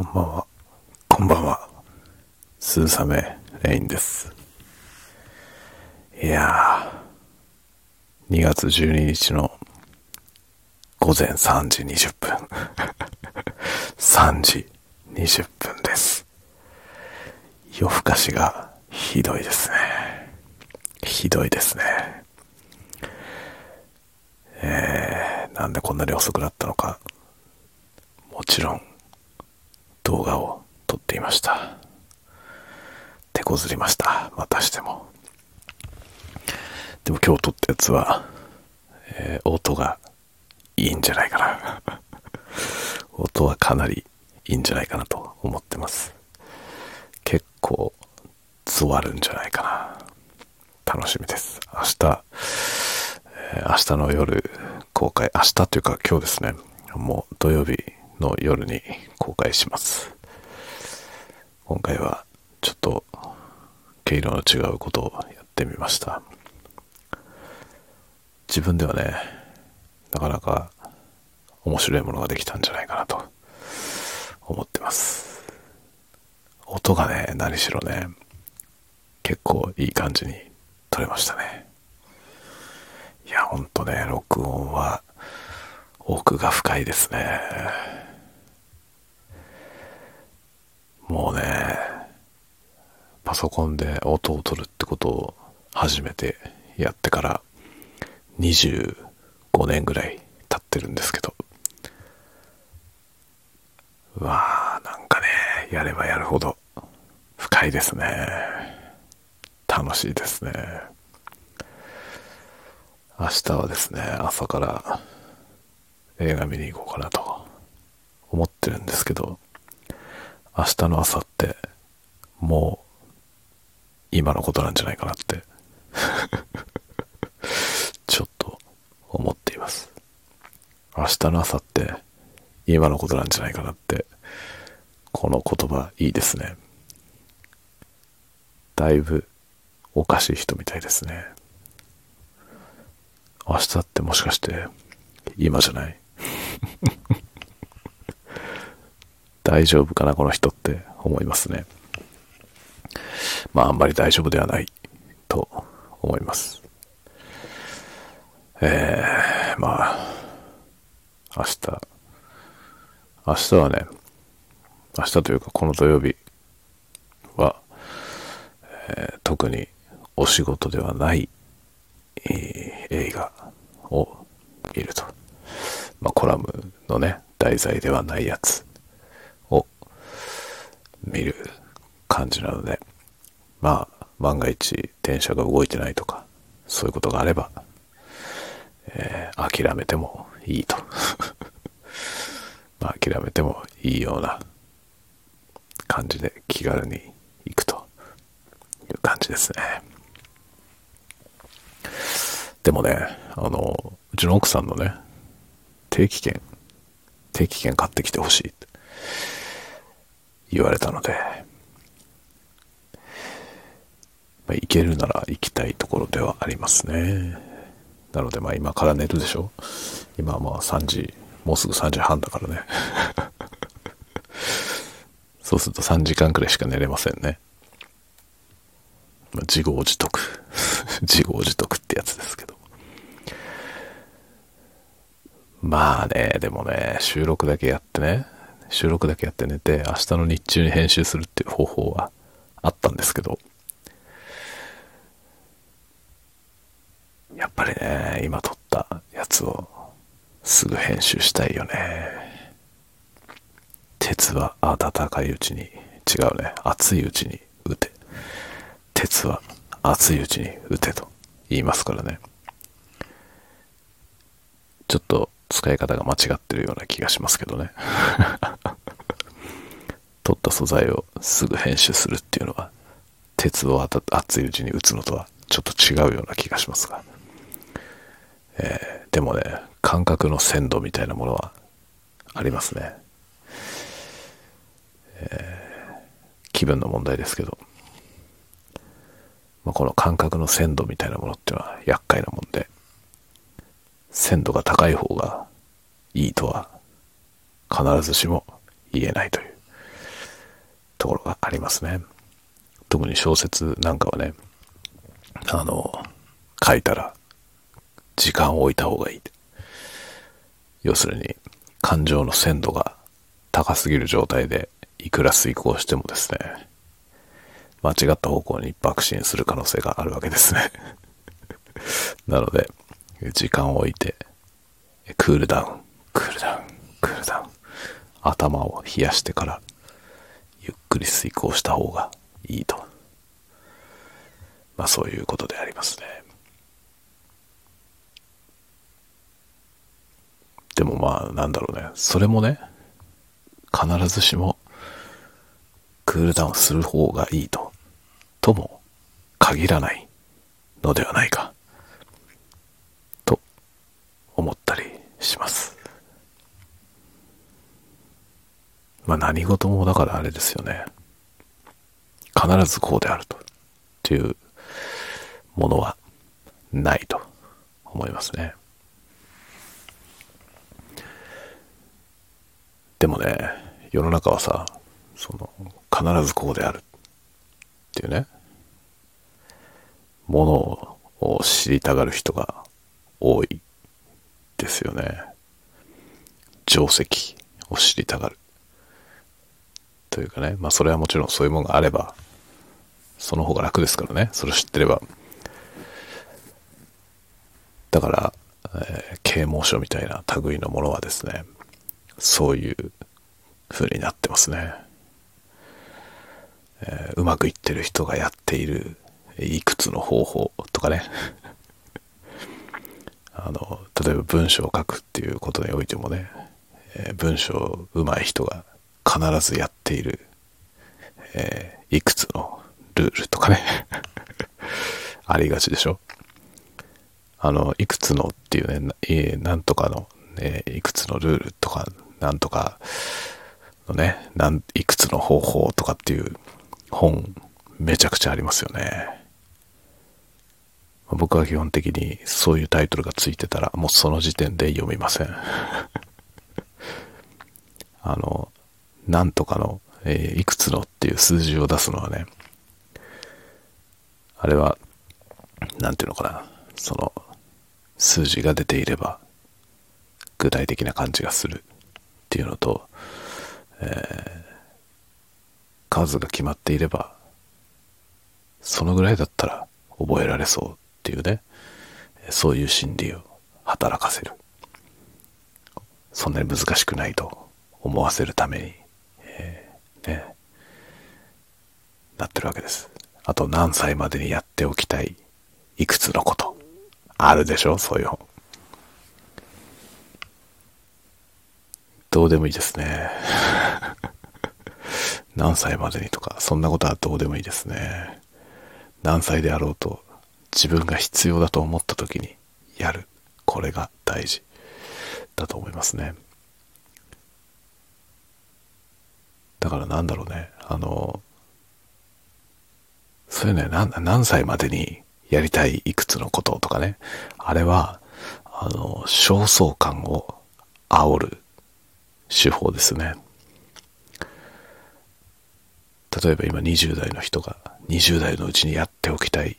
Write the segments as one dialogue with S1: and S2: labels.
S1: こんばんは。こんばんは。スーサメレインです。いやー、2月12日の午前3時20分。3時20分です。夜更かしがひどいですね。ひどいですね。えー、なんでこんなに遅くなったのか。もちろん、動画を撮っていました。手こずりました。またしても。でも今日撮ったやつは、えー音がいいんじゃないかな。音はかなりいいんじゃないかなと思ってます。結構、ゾワるんじゃないかな。楽しみです。明日、えー明日の夜公開、明日というか今日ですね、もう土曜日の夜に公開します。今回はちょっと毛色の違うことをやってみました。自分ではね、なかなか面白いものができたんじゃないかなと思ってます。音がね、何しろね、結構いい感じに撮れましたね。いや、ほんとね、録音は奥が深いですね。もうね、パソコンで音を取るってことを初めてやってから25年ぐらい経ってるんですけど、うわあなんかね、やればやるほど深いですね。楽しいですね。明日はですね、朝から映画見に行こうかなと思ってるんですけど、明日の朝ってもう今のことなんじゃないかなって ちょっと思っています。明日の朝って今のことなんじゃないかなってこの言葉いいですね。だいぶおかしい人みたいですね。明日ってもしかして今じゃない？大丈夫かなこの人って思いますね。まああんまり大丈夫ではないと思います。えー、まあ明日明日はね明日というかこの土曜日は、えー特にお仕事ではない、えー映画を見ると。まあ、コラムのね、題材ではないやつ見る感じなので、まあ、万が一電車が動いてないとか、そういうことがあれば、えー諦めてもいいと。まあ、諦めてもいいような感じで気軽に行くという感じですね。でもね、あの、うちの奥さんのね、定期券、定期券買ってきてほしいって言われたので、まあ、行けるなら行きたいところではありますね。なので、まあ今から寝るでしょ今はまあ3時、もうすぐ3時半だからね。そうすると3時間くらいしか寝れませんね。まあ、自業自得。自業自得ってやつですけど。まあね、でもね、収録だけやってね、収録だけやって寝て、明日の日中に編集するっていう方法はあったんですけど、やっぱりね、今撮ったやつをすぐ編集したいよね。鉄は温かいうちに、違うね、熱いうちに打て。鉄は熱いうちに打てと言いますからね。ちょっと使い方が間違ってるような気がしますけどね。取った素材をすぐ編集するっていうのは、鉄を熱いうちに打つのとはちょっと違うような気がしますが。えーでもね、感覚の鮮度みたいなものはありますね。えー気分の問題ですけど。まあ、この感覚の鮮度みたいなものっていうのは厄介なもんで、鮮度が高い方がいいとは必ずしも言えないという、ところがありますね。特に小説なんかはね、あの、書いたら時間を置いた方がいい。要するに、感情の鮮度が高すぎる状態でいくら遂行してもですね、間違った方向に爆心する可能性があるわけですね。なので、時間を置いて、クールダウン、クールダウン、クールダウン。頭を冷やしてから、ゆっくり遂行した方がいいと。まあそういうことでありますね。でもまあなんだろうね。それもね、必ずしもクールダウンする方がいいと、とも限らないのではないか、と思ったりします。まあ何事もだからあれですよね。必ずこうであると。っていうものはないと思いますね。でもね、世の中はさ、その、必ずこうであるっていうね、ものを知りたがる人が多いですよね。定石を知りたがる。というかね、まあそれはもちろんそういうものがあれば、その方が楽ですからね、それを知ってれば。だから、えー、啓蒙書みたいな類のものはですね、そういう風になってますね。えー、うまくいってる人がやっているいくつの方法とかねあの例えば文章を書くっていうことにおいてもね、えー、文章うまい人が必ずやっている、えー、いくつのルールとかね ありがちでしょ？あのいくつのっていうねなんとかの、ね、いくつのルールとかなんとかのね、なんいくつの方法とかっていう本、めちゃくちゃありますよね。僕は基本的にそういうタイトルがついてたら、もうその時点で読みません。あの、なんとかの、えー、いくつのっていう数字を出すのはね、あれは、なんていうのかな、その、数字が出ていれば、具体的な感じがするっていうのと、えー、数が決まっていれば、そのぐらいだったら覚えられそうっていうね、そういう心理を働かせる。そんなに難しくないと思わせるために、えー、ね、なってるわけです。あと何歳までにやっておきたいいくつのこと。あるでしょ？そういう本。どうでもいいですね。何歳までにとか、そんなことはどうでもいいですね。何歳であろうと、自分が必要だと思った時にやる。これが大事だと思いますね。だからなんだろうね。あの、そういうね、何歳までにやりたいいくつのこととかね。あれは、あの、焦燥感を煽る手法ですね。例えば今20代の人が20代のうちにやっておきたい、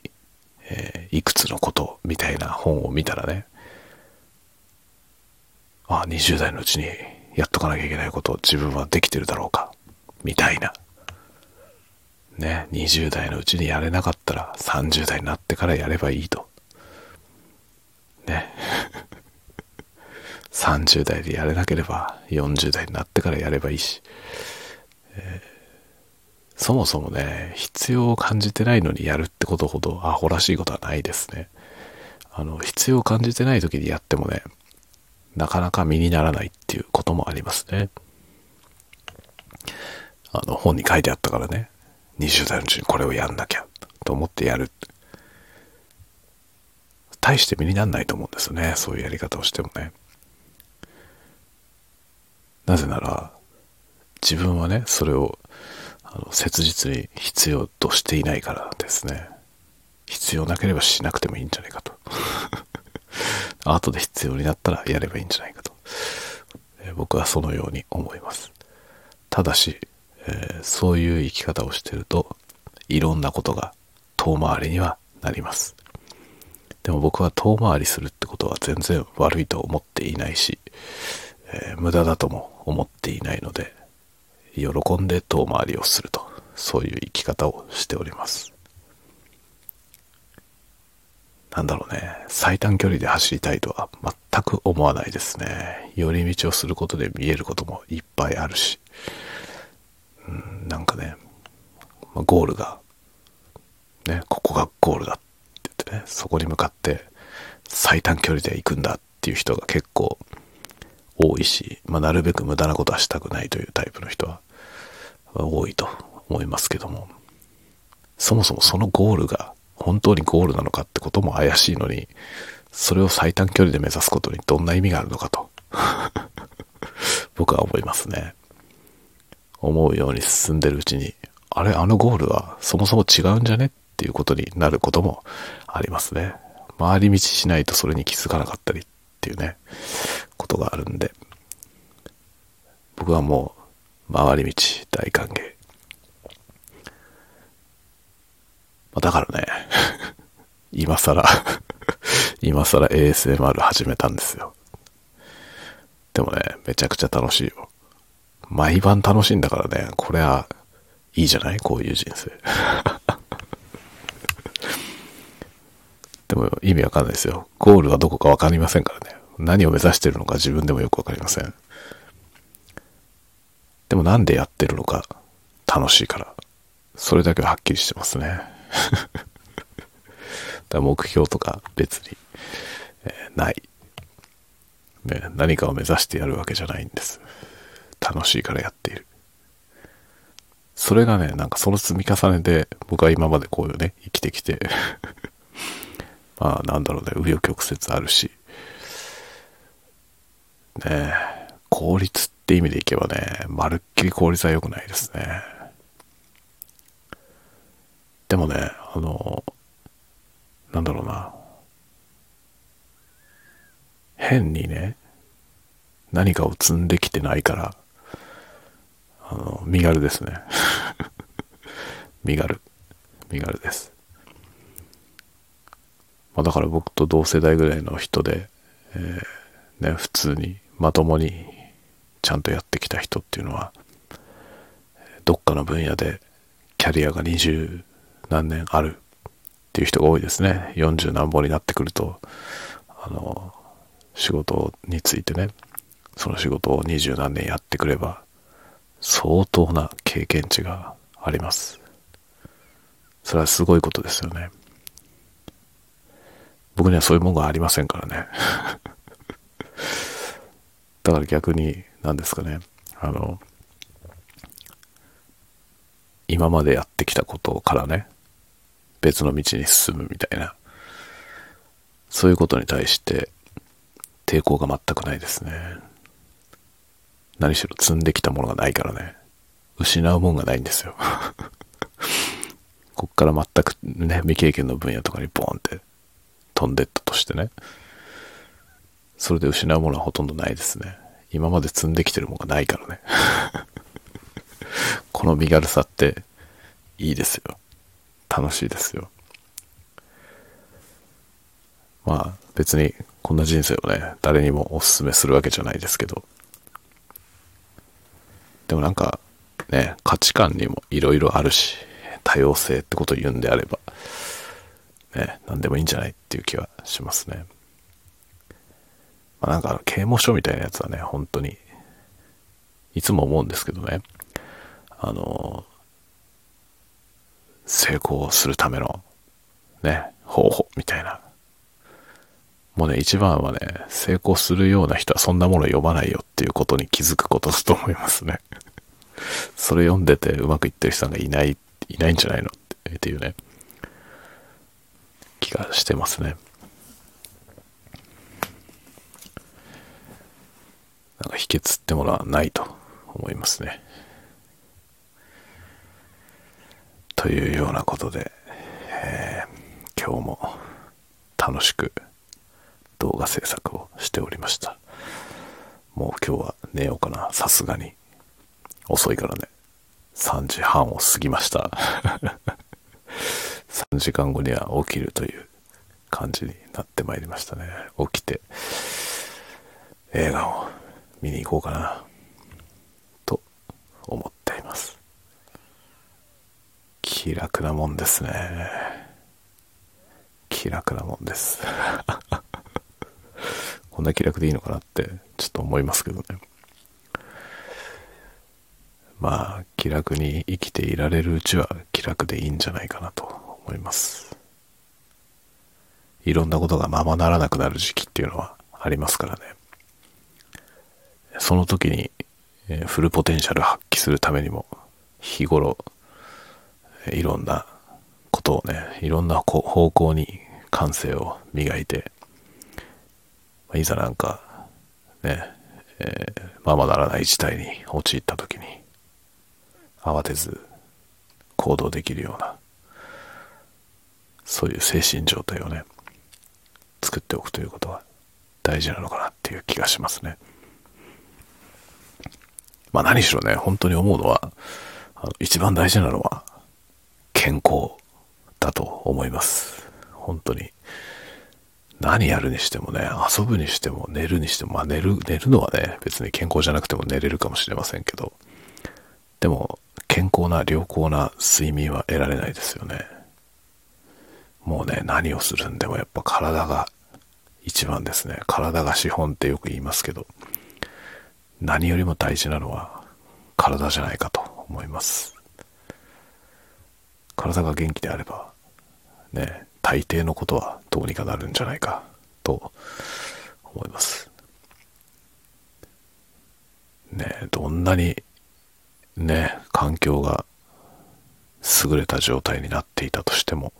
S1: えー、いくつのことみたいな本を見たらね、ああ、20代のうちにやっとかなきゃいけないことを自分はできてるだろうか、みたいな。ね、20代のうちにやれなかったら30代になってからやればいいと。ね。30代でやれなければ40代になってからやればいいし、え、そもそもね、必要を感じてないのにやるってことほどアホらしいことはないですね。あの、必要を感じてない時にやってもね、なかなか身にならないっていうこともありますね。あの、本に書いてあったからね、20代のうちにこれをやんなきゃと思ってやる。大して身になんないと思うんですよね。そういうやり方をしてもね。なぜなら、自分はね、それをあの切実に必要としていないからですね。必要なければしなくてもいいんじゃないかと。後で必要になったらやればいいんじゃないかと。え僕はそのように思います。ただし、えー、そういう生き方をしてるといろんなことが遠回りにはなりますでも僕は遠回りするってことは全然悪いと思っていないし、えー、無駄だとも思っていないので喜んで遠回りをするとそういう生き方をしております。なんだろうね。最短距離で走りたいとは全く思わないですね。寄り道をすることで見えることもいっぱいあるし、うん、なんかね、ま、ゴールがねここがゴールだって言ってねそこに向かって最短距離で行くんだっていう人が結構多いし、まあ、なるべく無駄なことはしたくないというタイプの人は多いと思いますけども、そもそもそのゴールが本当にゴールなのかってことも怪しいのに、それを最短距離で目指すことにどんな意味があるのかと 僕は思いますね。思うように進んでるうちに、あれ、あのゴールはそもそも違うんじゃねっていうことになることもありますね。回り道しないとそれに気づかなかったりっていうね、ことがあるんで、僕はもう回り道大歓迎。まあ、だからね、今更 今更 ASMR 始めたんですよ。でもね、めちゃくちゃ楽しいよ。毎晩楽しいんだからね、これはいいじゃない？こういう人生。でも意味わかんないですよ。ゴールはどこかわかりませんからね。何を目指してるのか自分でもよくわかりません。でもなんでやってるのか楽しいから。それだけははっきりしてますね。だ目標とか別に、えー、ない、ね。何かを目指してやるわけじゃないんです。楽しいからやっている。それがね、なんかその積み重ねで僕は今までこういうね、生きてきて まあなんだろうね、紆余曲折あるし、ね効率って意味でいけばね、まるっきり効率は良くないですね。でもね、あの、なんだろうな。変にね、何かを積んできてないから、あの、身軽ですね。身軽。身軽です。まあ、だから僕と同世代ぐらいの人で、えー、ね、普通にまともにちゃんとやってきた人っていうのは、どっかの分野でキャリアが二十何年あるっていう人が多いですね。40何本になってくると、あの、仕事についてね、その仕事を二十何年やってくれば、相当な経験値があります。それはすごいことですよね。僕にはそういうものがありませんからね。だから逆に、何ですかね、あの、今までやってきたことからね、別の道に進むみたいな、そういうことに対して抵抗が全くないですね。何しろ積んできたものがないからね、失うもんがないんですよ。こっから全くね、未経験の分野とかにボーンって飛んでったとしてね。それで失うものはほとんどないですね。今まで積んできてるものがないからね。この身軽さっていいですよ。楽しいですよ。まあ別にこんな人生をね、誰にもおすすめするわけじゃないですけど。でもなんかね、価値観にもいろいろあるし、多様性ってことを言うんであれば、ね、何でもいいんじゃないっていう気はしますね。まあ、なんか刑務所みたいなやつはね、本当に、いつも思うんですけどね、あの、成功するための、ね、方法みたいな。もうね、一番はね、成功するような人はそんなもの読まないよっていうことに気づくことだと思いますね。それ読んでてうまくいってる人がいない、いないんじゃないのっていうね、気がしてますね。なんか秘訣ってものはないと思いますね。というようなことで、えー、今日も楽しく動画制作をしておりました。もう今日は寝ようかな。さすがに。遅いからね。3時半を過ぎました。3時間後には起きるという感じになってまいりましたね。起きて映画を見に行こうかなと思っています。気楽なもんですね。気楽なもんです。こんな気楽でいいのかなってちょっと思いますけどね。まあ気楽に生きていられるうちは気楽でいいんじゃないかなと思いますいろんなことがままならなくなる時期っていうのはありますからねその時に、えフルポテンシャル発揮するためにも日頃いろんなことをねいろんな方向に感性を磨いていざなんかね、えー、ままならない事態に陥った時に慌てず行動できるようなそういう精神状態をね作っておくということは大事なのかなっていう気がしますね。まあ何しろね本当に思うのはあの一番大事なのは健康だと思います。本当に。何やるにしてもね遊ぶにしても寝るにしてもまあ寝る寝るのはね別に健康じゃなくても寝れるかもしれませんけどでも健康な良好な睡眠は得られないですよね。もうね何をするんでもやっぱ体が一番ですね。体が資本ってよく言いますけど。何よりも大事なのは体じゃないかと思います。体が元気であればね大抵のことはどうにかなるんじゃないかと思います。ねどんなにね、環境が優れた状態になっていたとしても、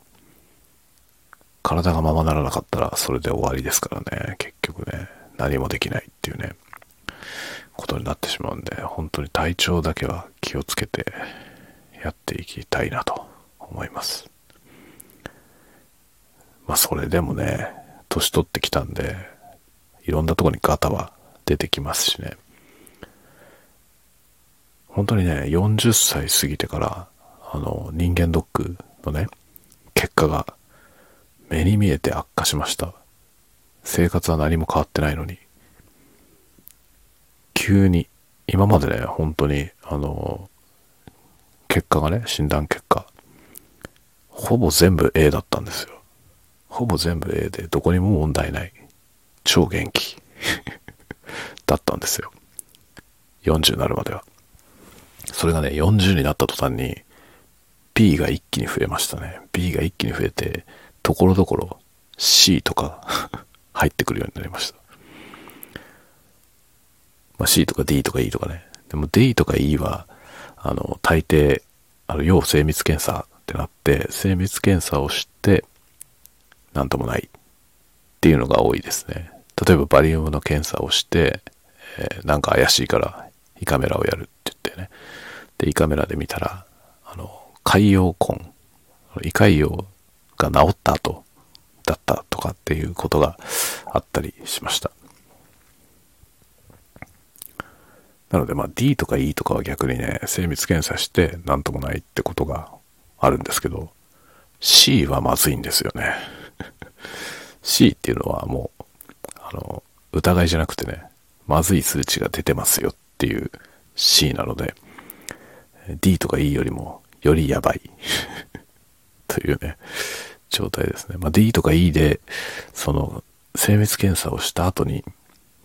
S1: 体がままならなかったらそれで終わりですからね、結局ね、何もできないっていうね、ことになってしまうんで、本当に体調だけは気をつけてやっていきたいなと思います。まあそれでもね、年取ってきたんで、いろんなとこにガタは出てきますしね。本当にね、40歳過ぎてから、あの、人間ドックのね、結果が目に見えて悪化しました。生活は何も変わってないのに。急に、今までね、本当に、あの、結果がね、診断結果、ほぼ全部 A だったんですよ。ほぼ全部 A で、どこにも問題ない。超元気。だったんですよ。40になるまでは。それがね、40になった途端に、P が一気に増えましたね。B が一気に増えて、ところどころ C とか 入ってくるようになりました。まあ、C とか D とか E とかね。でも D とか E は、あの、大抵、あの、要精密検査ってなって、精密検査をして、なんともないっていうのが多いですね。例えばバリウムの検査をして、えー、なんか怪しいから胃カメラをやるって言ってね。で、胃カメラで見たら、あの、海洋根、胃潰瘍が治った後だったとかっていうことがあったりしました。なので、まあ D とか E とかは逆にね、精密検査して何ともないってことがあるんですけど、C はまずいんですよね。C っていうのはもう、あの、疑いじゃなくてね、まずい数値が出てますよっていう C なので、D とか E よりもよりやばい というね、状態ですね。まあ、D とか E で、その、精密検査をした後に、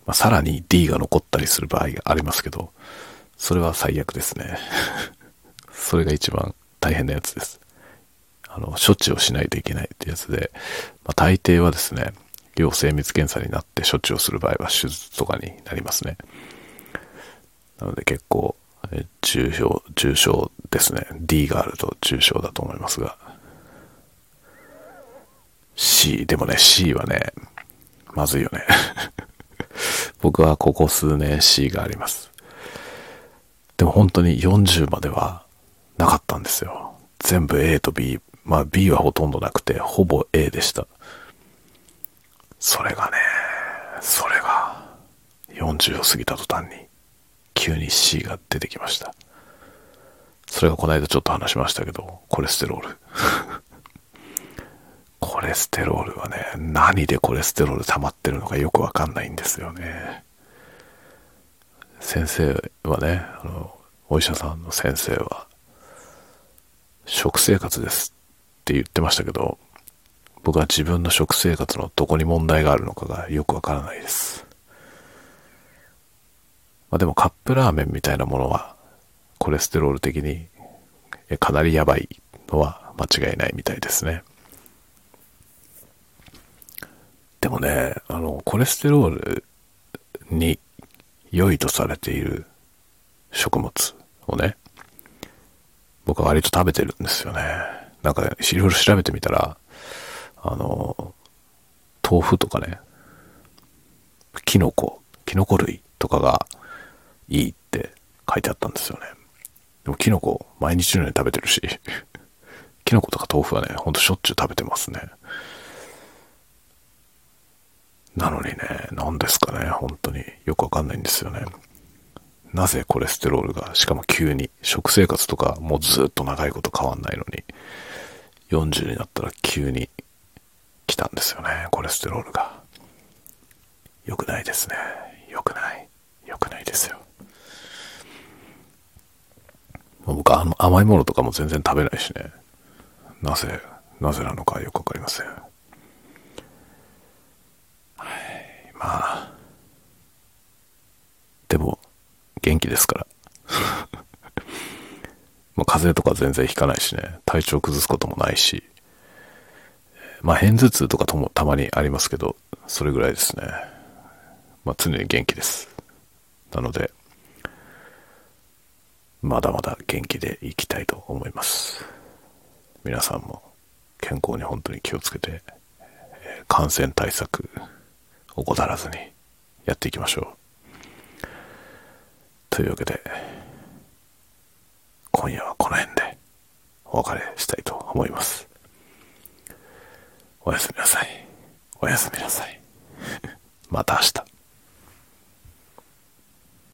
S1: まあ、さらに D が残ったりする場合がありますけど、それは最悪ですね。それが一番大変なやつです。あの、処置をしないといけないってやつで、まあ、大抵はですね、要精密検査になって処置をする場合は手術とかになりますね。なので結構、重症、重症ですね。D があると重症だと思いますが。C、でもね、C はね、まずいよね。はここ数年 C があります。でも本当に40まではなかったんですよ。全部 A と B。まあ B はほとんどなくて、ほぼ A でした。それがね、それが40を過ぎた途端に急に C が出てきました。それがこの間ちょっと話しましたけど、コレステロール。コレステロールはね、何でコレステロール溜まってるのかよくわかんないんですよね。先生はね、あの、お医者さんの先生は、食生活ですって言ってましたけど、僕は自分の食生活のどこに問題があるのかがよくわからないです。まあでもカップラーメンみたいなものはコレステロール的にかなりやばいのは間違いないみたいですね。でもね、あの、コレステロールに良いとされている食物をね、僕は割と食べてるんですよね。なんか、いろいろ調べてみたら、あの、豆腐とかね、キノコ、キノコ類とかがいいって書いてあったんですよね。でもキノコ毎日のように食べてるし、キノコとか豆腐はね、ほんとしょっちゅう食べてますね。なのにね、何ですかね、本当によくわかんないんですよね。なぜコレステロールが、しかも急に、食生活とかもうずっと長いこと変わんないのに、40になったら急に来たんですよね、コレステロールが。良くないですね。良くない。良くないですよ。僕あの甘いものとかも全然食べないしね。なぜ、なぜなのかよくわかりません。はい、まあ。でも、元気ですから。まあ、風邪とか全然ひかないしね。体調崩すこともないし。まあ、片頭痛とかともたまにありますけど、それぐらいですね。まあ、常に元気です。なので、まだまだ元気でいきたいと思います。皆さんも健康に本当に気をつけて、感染対策怠らずにやっていきましょう。というわけで、今夜はこの辺でお別れしたいと思います。おやすみなさい。おやすみなさい。また明日。